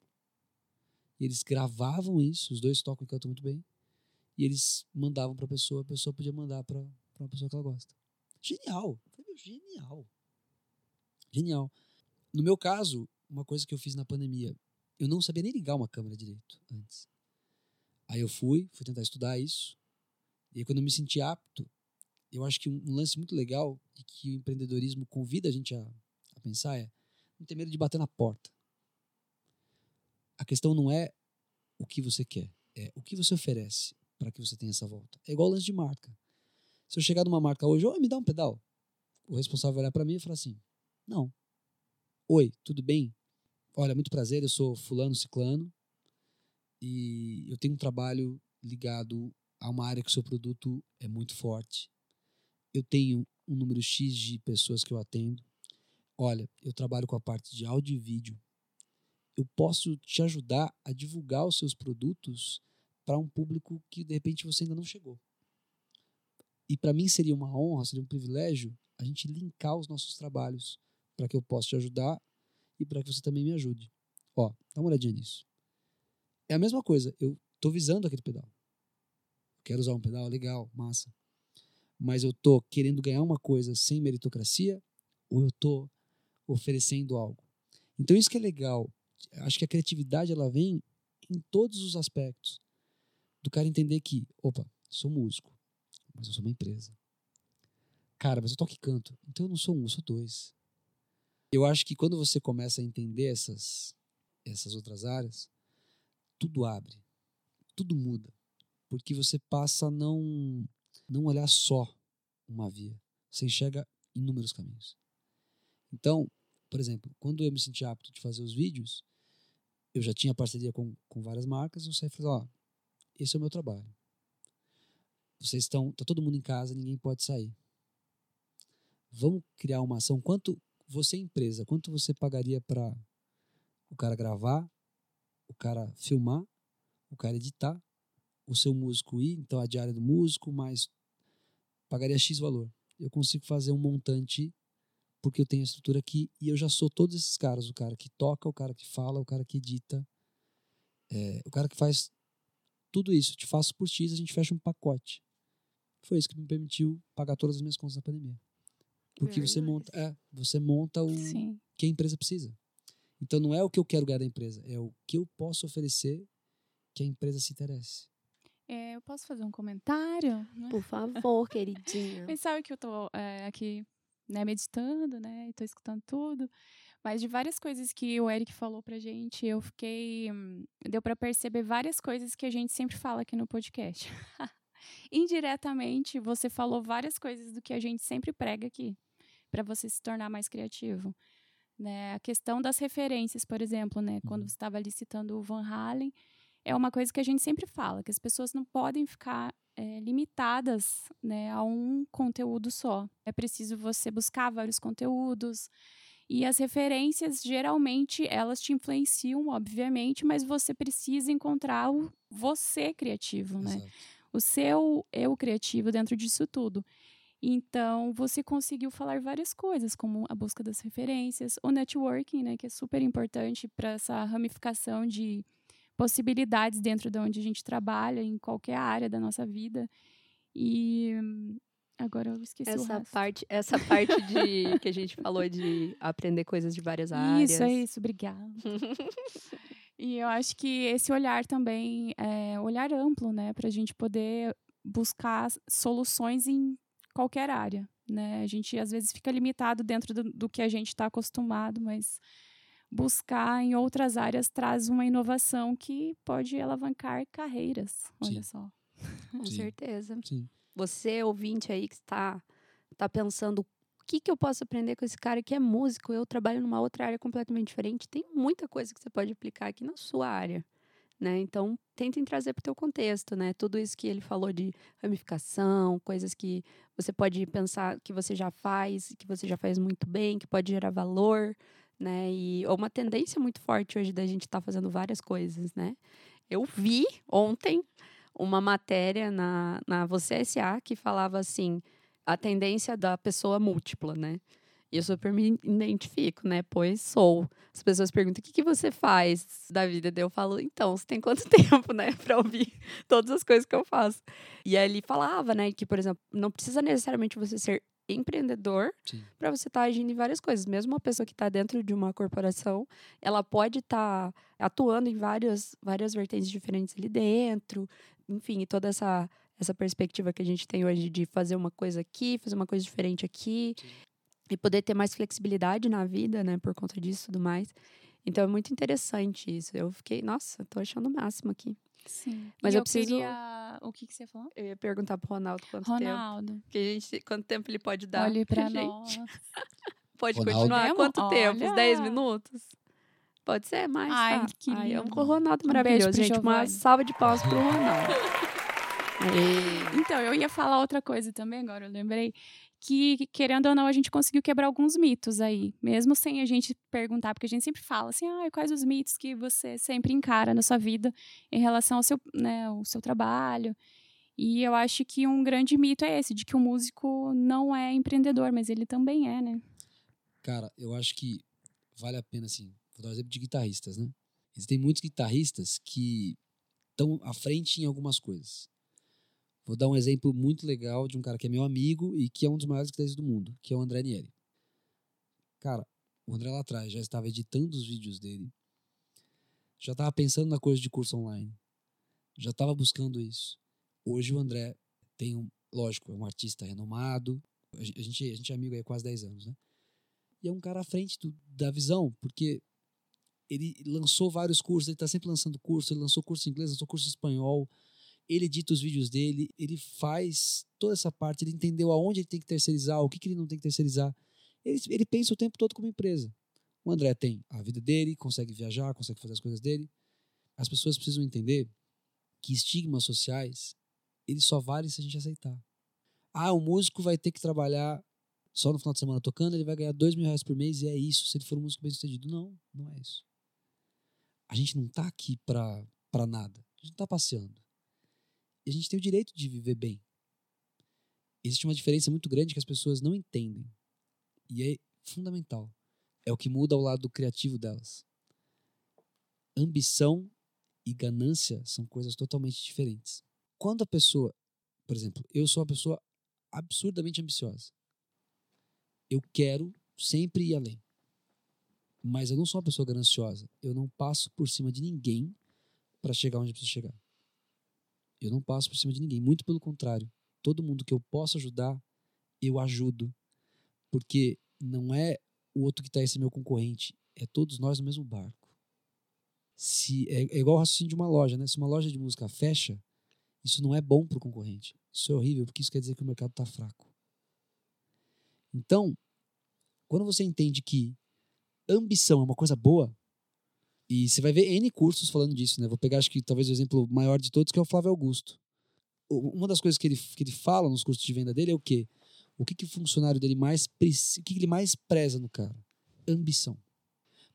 Speaker 2: E eles gravavam isso, os dois tocam e cantam muito bem. E eles mandavam para a pessoa, a pessoa podia mandar para uma pessoa que ela gosta. Genial! Genial! Genial. No meu caso, uma coisa que eu fiz na pandemia, eu não sabia nem ligar uma câmera direito antes. Aí eu fui, fui tentar estudar isso. E quando eu me senti apto, eu acho que um, um lance muito legal e que o empreendedorismo convida a gente a, a pensar é não ter medo de bater na porta. A questão não é o que você quer, é o que você oferece para que você tenha essa volta. É igual o lance de marca. Se eu chegar numa marca hoje, oi, me dá um pedal. O responsável vai olhar para mim e falar assim: não. Oi, tudo bem? Olha, muito prazer, eu sou fulano ciclano e eu tenho um trabalho ligado a uma área que o seu produto é muito forte. Eu tenho um número X de pessoas que eu atendo. Olha, eu trabalho com a parte de áudio e vídeo. Eu posso te ajudar a divulgar os seus produtos para um público que de repente você ainda não chegou. E para mim seria uma honra, seria um privilégio a gente linkar os nossos trabalhos para que eu possa te ajudar e para que você também me ajude. Ó, dá uma olhadinha nisso. É a mesma coisa, eu tô visando aquele pedal. Quero usar um pedal, legal, massa. Mas eu tô querendo ganhar uma coisa sem meritocracia ou eu tô oferecendo algo? Então isso que é legal. Acho que a criatividade ela vem em todos os aspectos. Do cara entender que, opa, sou músico, mas eu sou uma empresa. Cara, mas eu toco e canto. Então eu não sou um, eu sou dois. Eu acho que quando você começa a entender essas, essas outras áreas, tudo abre, tudo muda. Porque você passa a não, não olhar só uma via. Você enxerga inúmeros caminhos. Então, por exemplo, quando eu me senti apto de fazer os vídeos, eu já tinha parceria com, com várias marcas, eu saí e falei, ó, esse é o meu trabalho. Vocês estão, tá todo mundo em casa, ninguém pode sair. Vamos criar uma ação. Quanto você empresa, quanto você pagaria para o cara gravar, o cara filmar, o cara editar, o seu músico ir, então a diária do músico, mais pagaria X valor. Eu consigo fazer um montante porque eu tenho a estrutura aqui e eu já sou todos esses caras, o cara que toca, o cara que fala, o cara que edita, é, o cara que faz tudo isso. Te faço por X, a gente fecha um pacote. Foi isso que me permitiu pagar todas as minhas contas na pandemia. Porque você monta, é, você monta o
Speaker 3: Sim.
Speaker 2: que a empresa precisa. Então não é o que eu quero ganhar da empresa, é o que eu posso oferecer que a empresa se interesse.
Speaker 3: É, eu posso fazer um comentário? né?
Speaker 1: Por favor, queridinha.
Speaker 3: Mas sabe que eu tô é, aqui, né, meditando, né, e tô escutando tudo. Mas de várias coisas que o Eric falou pra gente, eu fiquei. hum, Deu pra perceber várias coisas que a gente sempre fala aqui no podcast. Indiretamente, você falou várias coisas do que a gente sempre prega aqui, para você se tornar mais criativo. Né? A questão das referências, por exemplo, né? Quando
Speaker 2: Uhum.
Speaker 3: você estava ali citando o Van Halen, é uma coisa que a gente sempre fala, que as pessoas não podem ficar é, limitadas né, a um conteúdo só. É preciso você buscar vários conteúdos. E as referências, geralmente, elas te influenciam, obviamente, mas você precisa encontrar o você criativo, né?
Speaker 2: Exato.
Speaker 3: o seu eu criativo dentro disso tudo. Então, você conseguiu falar várias coisas, como a busca das referências, o networking, né, que é super importante para essa ramificação de possibilidades dentro de onde a gente trabalha, em qualquer área da nossa vida. E agora eu esqueci o
Speaker 1: Essa parte, essa parte de que a gente falou de aprender coisas de várias áreas.
Speaker 3: Isso, é isso, obrigada. E eu acho que esse olhar também é olhar amplo, né, para a gente poder buscar soluções em qualquer área, né? A gente às vezes fica limitado dentro do, do que a gente está acostumado, mas buscar em outras áreas traz uma inovação que pode alavancar carreiras. Olha só.
Speaker 1: Com
Speaker 2: Sim.
Speaker 1: certeza.
Speaker 2: Sim.
Speaker 1: Você, ouvinte aí que está, tá pensando o que, que eu posso aprender com esse cara que é músico, eu trabalho numa outra área completamente diferente, tem muita coisa que você pode aplicar aqui na sua área. Né? Então, tentem trazer para o teu contexto, né? Tudo isso que ele falou de ramificação, coisas que você pode pensar que você já faz, que você já faz muito bem, que pode gerar valor, né? E é uma tendência muito forte hoje da gente estar fazendo várias coisas, né? Eu vi ontem uma matéria na, na Você S.A. que falava assim, a tendência da pessoa múltipla, né? E eu super me identifico, né? Pois sou. As pessoas perguntam, o que, que você faz da vida? Daí eu falo, então, você tem quanto tempo, né? Pra ouvir todas as coisas que eu faço. E aí ele falava, né? Que, por exemplo, não precisa necessariamente você ser empreendedor para você estar agindo em várias coisas. Mesmo uma pessoa que está dentro de uma corporação, ela pode estar atuando em várias, várias vertentes diferentes ali dentro. Enfim, toda essa, essa perspectiva que a gente tem hoje de fazer uma coisa aqui, fazer uma coisa diferente aqui.
Speaker 2: Sim.
Speaker 1: E poder ter mais flexibilidade na vida, né? Por conta disso e tudo mais. Então é muito interessante isso. Eu fiquei, nossa, tô achando o máximo aqui.
Speaker 3: Sim.
Speaker 1: Mas
Speaker 3: E
Speaker 1: eu
Speaker 3: eu
Speaker 1: preciso-
Speaker 3: queria... O que, que você falar?
Speaker 1: Eu ia perguntar pro Ronaldo quanto tempo.
Speaker 3: Ronaldo,
Speaker 1: Que a gente, quanto tempo ele pode dar.
Speaker 3: olhe
Speaker 1: pra
Speaker 3: pra
Speaker 1: gente.
Speaker 3: nós.
Speaker 1: Pode
Speaker 2: Ronaldo.
Speaker 1: continuar? Quanto tempo? Uns
Speaker 3: Olha!
Speaker 1: 10 minutos? Pode ser mais?
Speaker 3: Ai,
Speaker 1: tá?
Speaker 3: que
Speaker 1: Ai, amo
Speaker 3: lindo.
Speaker 1: o Ronaldo
Speaker 3: Um beijo
Speaker 1: maravilhoso,
Speaker 3: pro
Speaker 1: gente. Uma
Speaker 3: Giovanni.
Speaker 1: salva de palmas pro Ronaldo. Aê.
Speaker 3: Então, eu ia falar outra coisa também, agora eu lembrei. Que, querendo ou não, a gente conseguiu quebrar alguns mitos aí. Mesmo sem a gente perguntar, porque a gente sempre fala assim, ah, quais os mitos que você sempre encara na sua vida em relação ao seu, né, ao seu trabalho. E eu acho que um grande mito é esse, de que o músico não é empreendedor, mas ele também é, né?
Speaker 2: Cara, eu acho que vale a pena, assim, vou dar um exemplo de guitarristas, né? Existem muitos guitarristas que estão à frente em algumas coisas. Vou dar um exemplo muito legal de um cara que é meu amigo e que é um dos maiores guitarristas do mundo, que é o André Nieri. Cara, o André lá atrás já estava editando os vídeos dele, já estava pensando na coisa de curso online, já estava buscando isso. Hoje o André tem um, lógico, é um artista renomado, a gen- a gente, a gente é amigo aí há quase 10 anos, né? E é um cara à frente do- da visão, porque ele lançou vários cursos, ele está sempre lançando curso, ele lançou curso em inglês, lançou curso em espanhol, ele edita os vídeos dele, ele faz toda essa parte, ele entendeu aonde ele tem que terceirizar, o que, que ele não tem que terceirizar. Ele, ele pensa o tempo todo como empresa. O André tem a vida dele, consegue viajar, consegue fazer as coisas dele. As pessoas precisam entender que estigmas sociais, eles só valem se a gente aceitar. Ah, o músico vai ter que trabalhar só no final de semana tocando, ele vai ganhar dois mil reais por mês e é isso, se ele for um músico bem sucedido. Não, não é isso. A gente não tá aqui pra nada. A gente não tá passeando. A gente tem o direito de viver bem. existe uma diferença muito grande que as pessoas não entendem. E é fundamental. É o que muda ao lado criativo delas. Ambição e ganância são coisas totalmente diferentes. Quando a pessoa, por exemplo, eu sou uma pessoa absurdamente ambiciosa. Eu quero sempre ir além. Mas eu não sou uma pessoa gananciosa. Eu não passo por cima de ninguém para chegar onde eu preciso chegar. Eu não passo por cima de ninguém. Muito pelo contrário. Todo mundo que eu posso ajudar, eu ajudo. Porque não é o outro que está ser meu concorrente. É todos nós no mesmo barco. Se, é, é igual o raciocínio de uma loja, né? Se uma loja de música fecha, isso não é bom para o concorrente. Isso é horrível, porque isso quer dizer que o mercado está fraco. Então, quando você entende que ambição é uma coisa boa, e você vai ver N cursos falando disso, né? Vou pegar, acho que talvez o exemplo maior de todos, que é o Flávio Augusto. Uma das coisas que ele, que ele fala nos cursos de venda dele é o quê? O que, que o funcionário dele mais o que, que ele mais preza no cara? Ambição.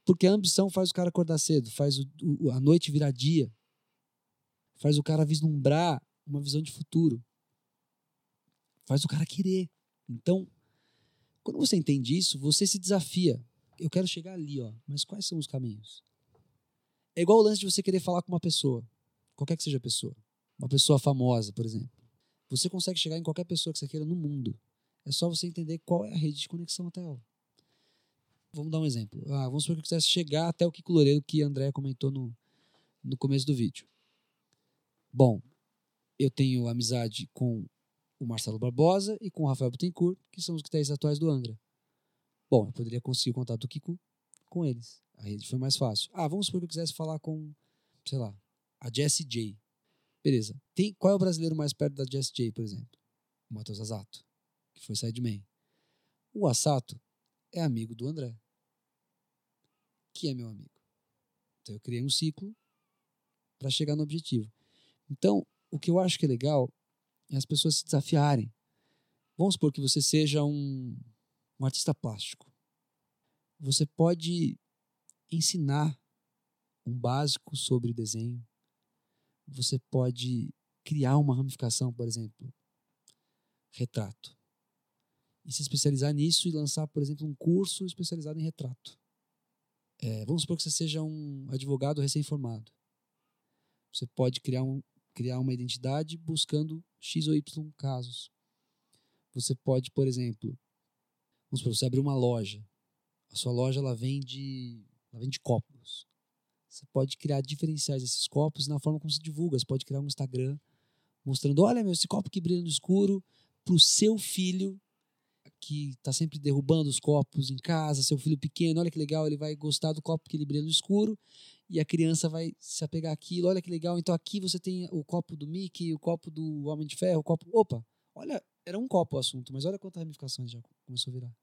Speaker 2: Porque a ambição faz o cara acordar cedo, faz o, o, a noite virar dia, faz o cara vislumbrar uma visão de futuro, faz o cara querer. Então, quando você entende isso, você se desafia. Eu quero chegar ali, ó, mas quais são os caminhos? É igual o lance de você querer falar com uma pessoa, qualquer que seja a pessoa, uma pessoa famosa, por exemplo. Você consegue chegar em qualquer pessoa que você queira no mundo. É só você entender qual é a rede de conexão até ela. Vamos dar um exemplo. Ah, vamos supor que eu quisesse chegar até o Kiko Loureiro que a André comentou no, no começo do vídeo. Bom, eu tenho amizade com o Marcelo Barbosa e com o Rafael Bittencourt, que são os guitarristas atuais do Angra. Bom, eu poderia conseguir o contato do Kiko com eles. A rede foi mais fácil. Ah, vamos supor que eu quisesse falar com, sei lá, a Jessie J. Beleza. Tem, qual é o brasileiro mais perto da Jessie J, por exemplo? O Matheus Asato, que foi sideman. O Asato é amigo do André, que é meu amigo. Então eu criei um ciclo para chegar no objetivo. Então, o que eu acho que é legal é as pessoas se desafiarem. Vamos supor que você seja um, um artista plástico. Você pode ensinar um básico sobre desenho. Você pode criar uma ramificação, por exemplo, retrato. E se especializar nisso e lançar, por exemplo, um curso especializado em retrato. É, vamos supor que você seja um advogado recém-formado. Você pode criar, um, criar uma identidade buscando X ou Y casos. Você pode, por exemplo, vamos supor, você abrir uma loja. A sua loja ela vende ela vende copos. Você pode criar diferenciais desses copos na forma como se divulga. Você pode criar um Instagram mostrando: olha, meu, esse copo que brilha no escuro para o seu filho que está sempre derrubando os copos em casa, seu filho pequeno, olha que legal, ele vai gostar do copo que ele brilha no escuro e a criança vai se apegar àquilo, olha que legal, então aqui você tem o copo do Mickey, o copo do Homem de Ferro, o copo... Opa, olha, era um copo o assunto, mas olha quantas ramificações já começou a virar.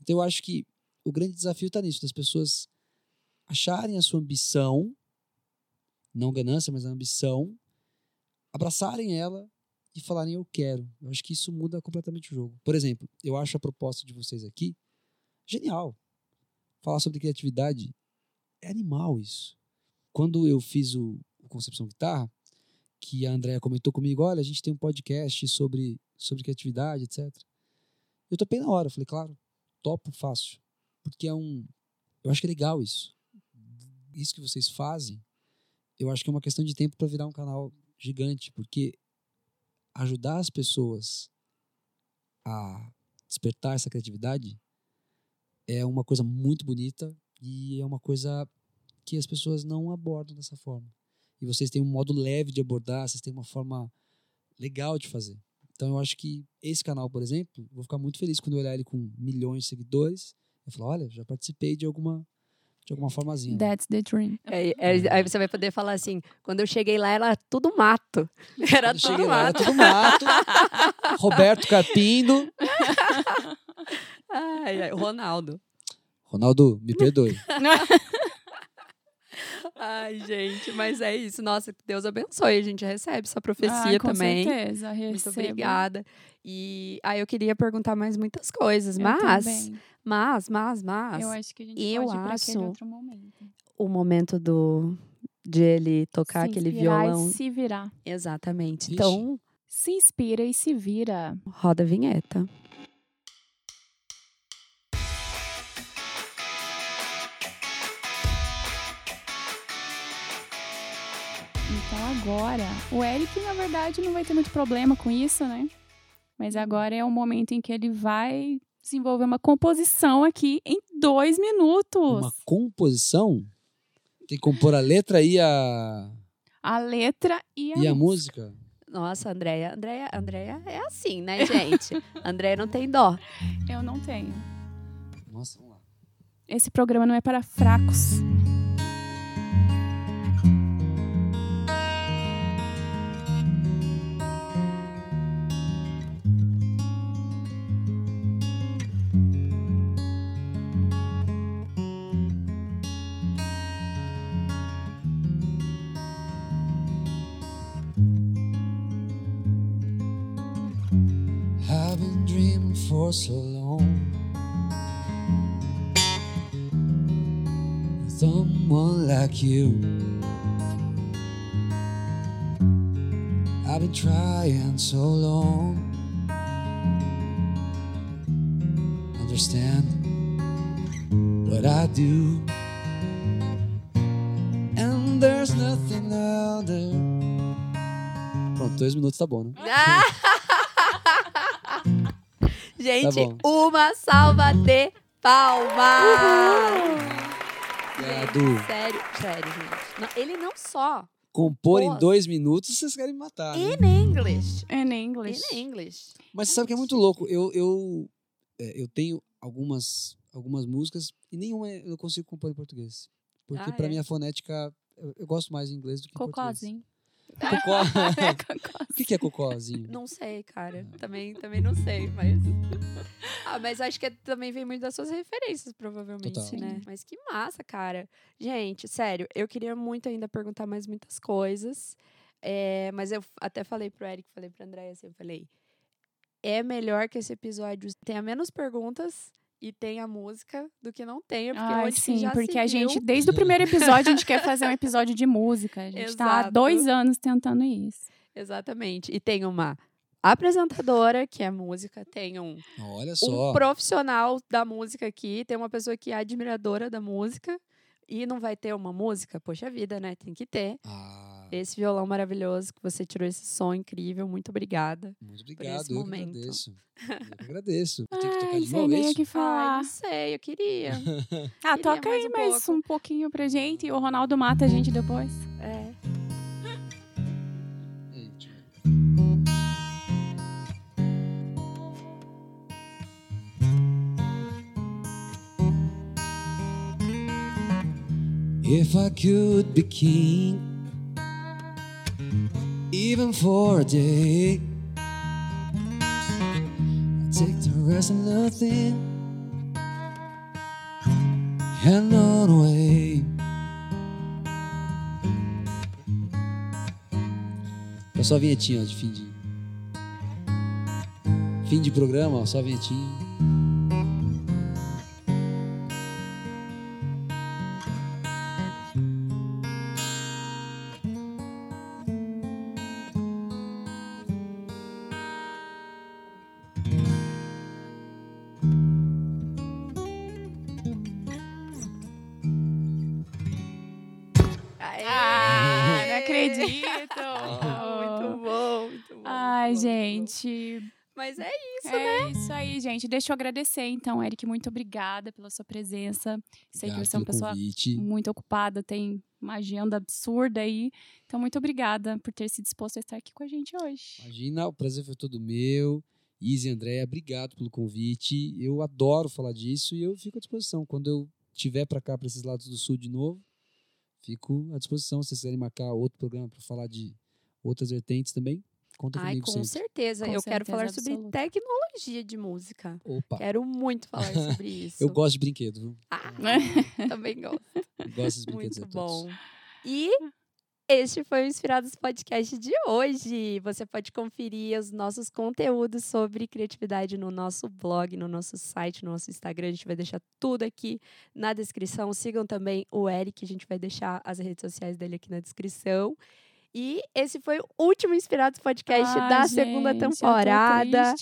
Speaker 2: Então eu acho que o grande desafio está nisso, das pessoas acharem a sua ambição, não ganância, mas a ambição, abraçarem ela e falarem eu quero. Eu acho que isso muda completamente o jogo. Por exemplo, eu acho a proposta de vocês aqui genial. Falar sobre criatividade é animal isso. Quando eu fiz o, o Concepção Guitarra, que a Andrea comentou comigo, olha, a gente tem um podcast sobre, sobre criatividade, etc. Eu topei na hora, falei, claro, topo fácil porque é um. Eu acho que é legal isso. Isso que vocês fazem, eu acho que é uma questão de tempo para virar um canal gigante, porque ajudar as pessoas a despertar essa criatividade é uma coisa muito bonita e é uma coisa que as pessoas não abordam dessa forma. E vocês têm um modo leve de abordar, vocês têm uma forma legal de fazer. Então eu acho que esse canal, por exemplo, vou ficar muito feliz quando eu olhar ele com milhões de seguidores eu falo, olha, já participei de alguma de alguma formazinha.
Speaker 3: That's the dream.
Speaker 1: É, é, aí você vai poder falar assim, quando eu cheguei lá era tudo mato. Era
Speaker 2: quando
Speaker 1: tudo
Speaker 2: cheguei
Speaker 1: mato.
Speaker 2: lá, era tudo mato. Roberto Carpindo.
Speaker 1: ai, ai, Ronaldo.
Speaker 2: Ronaldo, me perdoe.
Speaker 1: Ai, gente, mas é isso. Nossa, que Deus abençoe. A gente recebe essa profecia
Speaker 3: ah, com
Speaker 1: também.
Speaker 3: certeza,
Speaker 1: Muito
Speaker 3: recebo.
Speaker 1: obrigada. E aí eu queria perguntar mais muitas coisas,
Speaker 3: Eu
Speaker 1: mas,
Speaker 3: também.
Speaker 1: Mas, mas, mas,
Speaker 3: Eu acho que a gente
Speaker 1: eu
Speaker 3: pode ir aquele outro momento.
Speaker 1: o momento do de ele tocar
Speaker 3: Se
Speaker 1: aquele
Speaker 3: inspirar e
Speaker 1: violão.
Speaker 3: se virar.
Speaker 1: Exatamente.
Speaker 2: Vixe.
Speaker 1: Então,
Speaker 3: Se inspira e se vira.
Speaker 1: Roda a vinheta.
Speaker 3: Então agora, o Eric, na verdade, não vai ter muito problema com isso, né? Mas agora é o momento em que ele vai desenvolver uma composição aqui em dois minutos.
Speaker 2: Uma composição? Tem que compor a letra e a,
Speaker 3: A letra e a,
Speaker 2: e a música?
Speaker 1: Nossa, Andréia, Andréia, Andréia é assim, né, gente? Andréia não tem dó.
Speaker 3: Eu não tenho.
Speaker 2: Nossa, vamos lá.
Speaker 3: Esse programa não é para fracos.
Speaker 2: For so long. Someone like you. I've been trying so long. Understand what I do. And there's nothing out there. Pronto, dois minutos tá bom, né? Ah!
Speaker 1: Gente,
Speaker 2: Tá
Speaker 1: uma salva de palmas! Sério, sério, gente. Não, ele não só.
Speaker 2: compor em dois minutos, vocês querem me matar. né?
Speaker 1: In English.
Speaker 3: In
Speaker 1: In
Speaker 3: English.
Speaker 1: English.
Speaker 2: Mas você sabe que é muito louco. Eu, eu, é, eu tenho algumas, algumas músicas e nenhuma eu consigo compor em português. Porque
Speaker 1: Ah,
Speaker 2: pra
Speaker 1: é?
Speaker 2: mim a fonética, eu, eu gosto mais em inglês do que em português. Cocó.
Speaker 3: É, cocó.
Speaker 2: o que, que é cocózinho?
Speaker 1: Não sei, cara. Também, também não sei, mas. Ah, mas acho que também vem muito das suas referências, provavelmente,
Speaker 2: Total.
Speaker 1: né? Mas que massa, cara. Gente, sério, eu queria muito ainda perguntar mais muitas coisas. É, mas eu até falei pro Eric, falei pro André assim, eu falei. É melhor que esse episódio tenha menos perguntas e tenha música do que não tenha, porque
Speaker 3: Ai, sim,
Speaker 1: já
Speaker 3: porque
Speaker 1: se
Speaker 3: a
Speaker 1: viu-
Speaker 3: gente, desde o primeiro episódio, a gente quer fazer um episódio de música. A gente tá há dois anos tentando isso.
Speaker 1: Exatamente. E tem uma apresentadora, que é música, tem um
Speaker 2: Olha
Speaker 1: um
Speaker 2: só.
Speaker 1: profissional da música aqui, tem uma pessoa que é admiradora da música e não vai ter uma música, poxa vida, né? Tem que ter.
Speaker 2: Ah,
Speaker 1: Esse violão maravilhoso que você tirou esse som incrível, muito obrigada.
Speaker 2: muito
Speaker 1: esse
Speaker 2: obrigado. Eu que
Speaker 1: momento.
Speaker 2: agradeço. Eu que agradeço. Eu tenho que tocar
Speaker 3: Ai,
Speaker 2: de novo, é isso?
Speaker 3: que
Speaker 1: Ai,
Speaker 3: falar.
Speaker 1: não sei, eu queria.
Speaker 3: Ah,
Speaker 1: queria
Speaker 3: toca
Speaker 1: mais
Speaker 3: aí
Speaker 1: um
Speaker 3: mais
Speaker 1: pouco.
Speaker 3: um pouquinho pra gente e o Ronaldo mata a gente depois.
Speaker 1: É.
Speaker 2: Eu. If I could be king, even for a day, I'd take the rest of nothing and run away. É só a vinhetinha de fim de. Fim de programa, só a vinhetinha.
Speaker 3: Gente. Deixa eu agradecer, então, Eric. Muito obrigada pela sua presença. Sei que você é uma pessoa
Speaker 2: convite.
Speaker 3: muito ocupada, tem uma agenda absurda aí. Então, muito obrigada por ter se disposto a estar aqui com a gente hoje.
Speaker 2: Imagina, o prazer foi todo meu. Izzy e Andréia, obrigado pelo convite. Eu adoro falar disso e eu fico à disposição. Quando eu estiver para cá, para esses lados do sul de novo, fico à disposição. Se vocês quiserem marcar outro programa para falar de outras vertentes também, conta
Speaker 1: Ai,
Speaker 2: comigo
Speaker 1: com
Speaker 2: sempre.
Speaker 1: certeza.
Speaker 3: Com
Speaker 1: eu quero
Speaker 3: certeza
Speaker 1: falar sobre
Speaker 3: absoluta.
Speaker 1: tecnologia de música.
Speaker 2: Opa,
Speaker 1: Quero muito falar sobre isso.
Speaker 2: eu gosto de brinquedo, viu?
Speaker 1: Ah, também gosto.
Speaker 2: Gosto desses brinquedos
Speaker 1: Muito bom. E este foi o Inspirados Podcast de hoje. Você pode conferir os nossos conteúdos sobre criatividade no nosso blog, no nosso site, no nosso Instagram. A gente vai deixar tudo aqui na descrição. Sigam também o Eric, a gente vai deixar as redes sociais dele aqui na descrição. E esse foi o último Inspirados Podcast
Speaker 3: Ai,
Speaker 1: da segunda
Speaker 3: gente, tô
Speaker 1: temporada,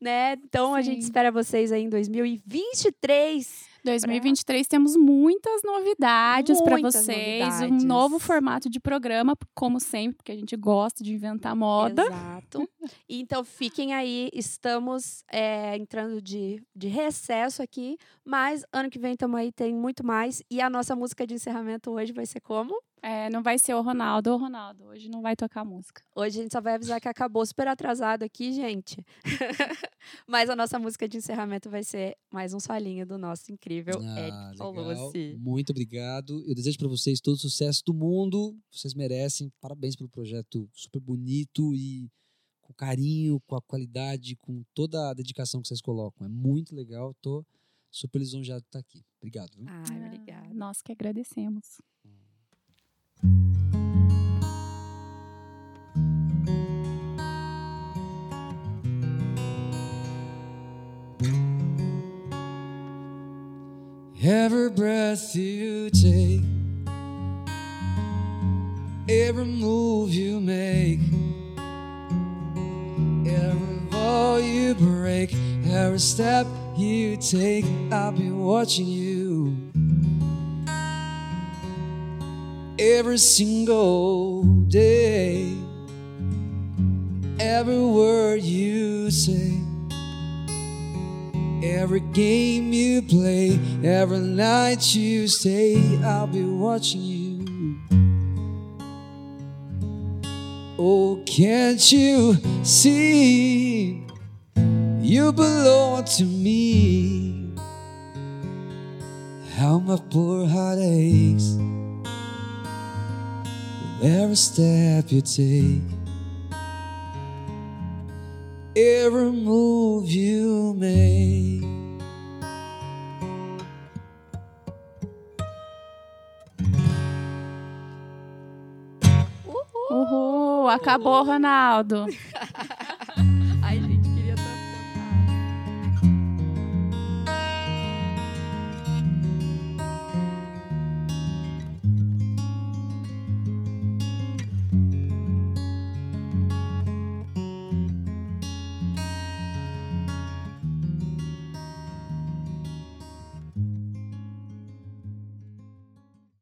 Speaker 1: né? Então a
Speaker 3: Sim.
Speaker 1: gente espera vocês aí em 2023.
Speaker 3: 2023 temos muitas novidades para vocês,
Speaker 1: novidades.
Speaker 3: um novo formato de programa, como sempre, porque a gente gosta de inventar moda.
Speaker 1: Exato. Então fiquem aí, estamos é, entrando de, de recesso aqui, mas ano que vem estamos aí, tem muito mais. E a nossa música de encerramento hoje vai ser como?
Speaker 3: É, não vai ser o Ronaldo, o Ronaldo, hoje não vai tocar música.
Speaker 1: Hoje a gente só vai avisar que acabou super atrasado aqui, gente. mas a nossa música de encerramento vai ser mais um solinho do nosso incrível
Speaker 2: Ah,
Speaker 1: Eric. Palossi.
Speaker 2: Muito obrigado. Eu desejo para vocês todo o sucesso do mundo. Vocês merecem. Parabéns pelo projeto super bonito e com carinho, com a qualidade, com toda a dedicação que vocês colocam. É muito legal. Tô super lisonjeado de estar aqui. Obrigado. viu?
Speaker 1: Ai, obrigada.
Speaker 3: Ah, Nós que agradecemos.
Speaker 2: Every breath you take, every move you make, every vow you break, every step you take, I'll be watching you. Every single day, every word you say. Every game you play, every night you stay, I'll be watching you. Oh, can't you see? You belong to me. How my poor heart aches with every step you take. Every move you make.
Speaker 3: Uhul, acabou, Ronaldo.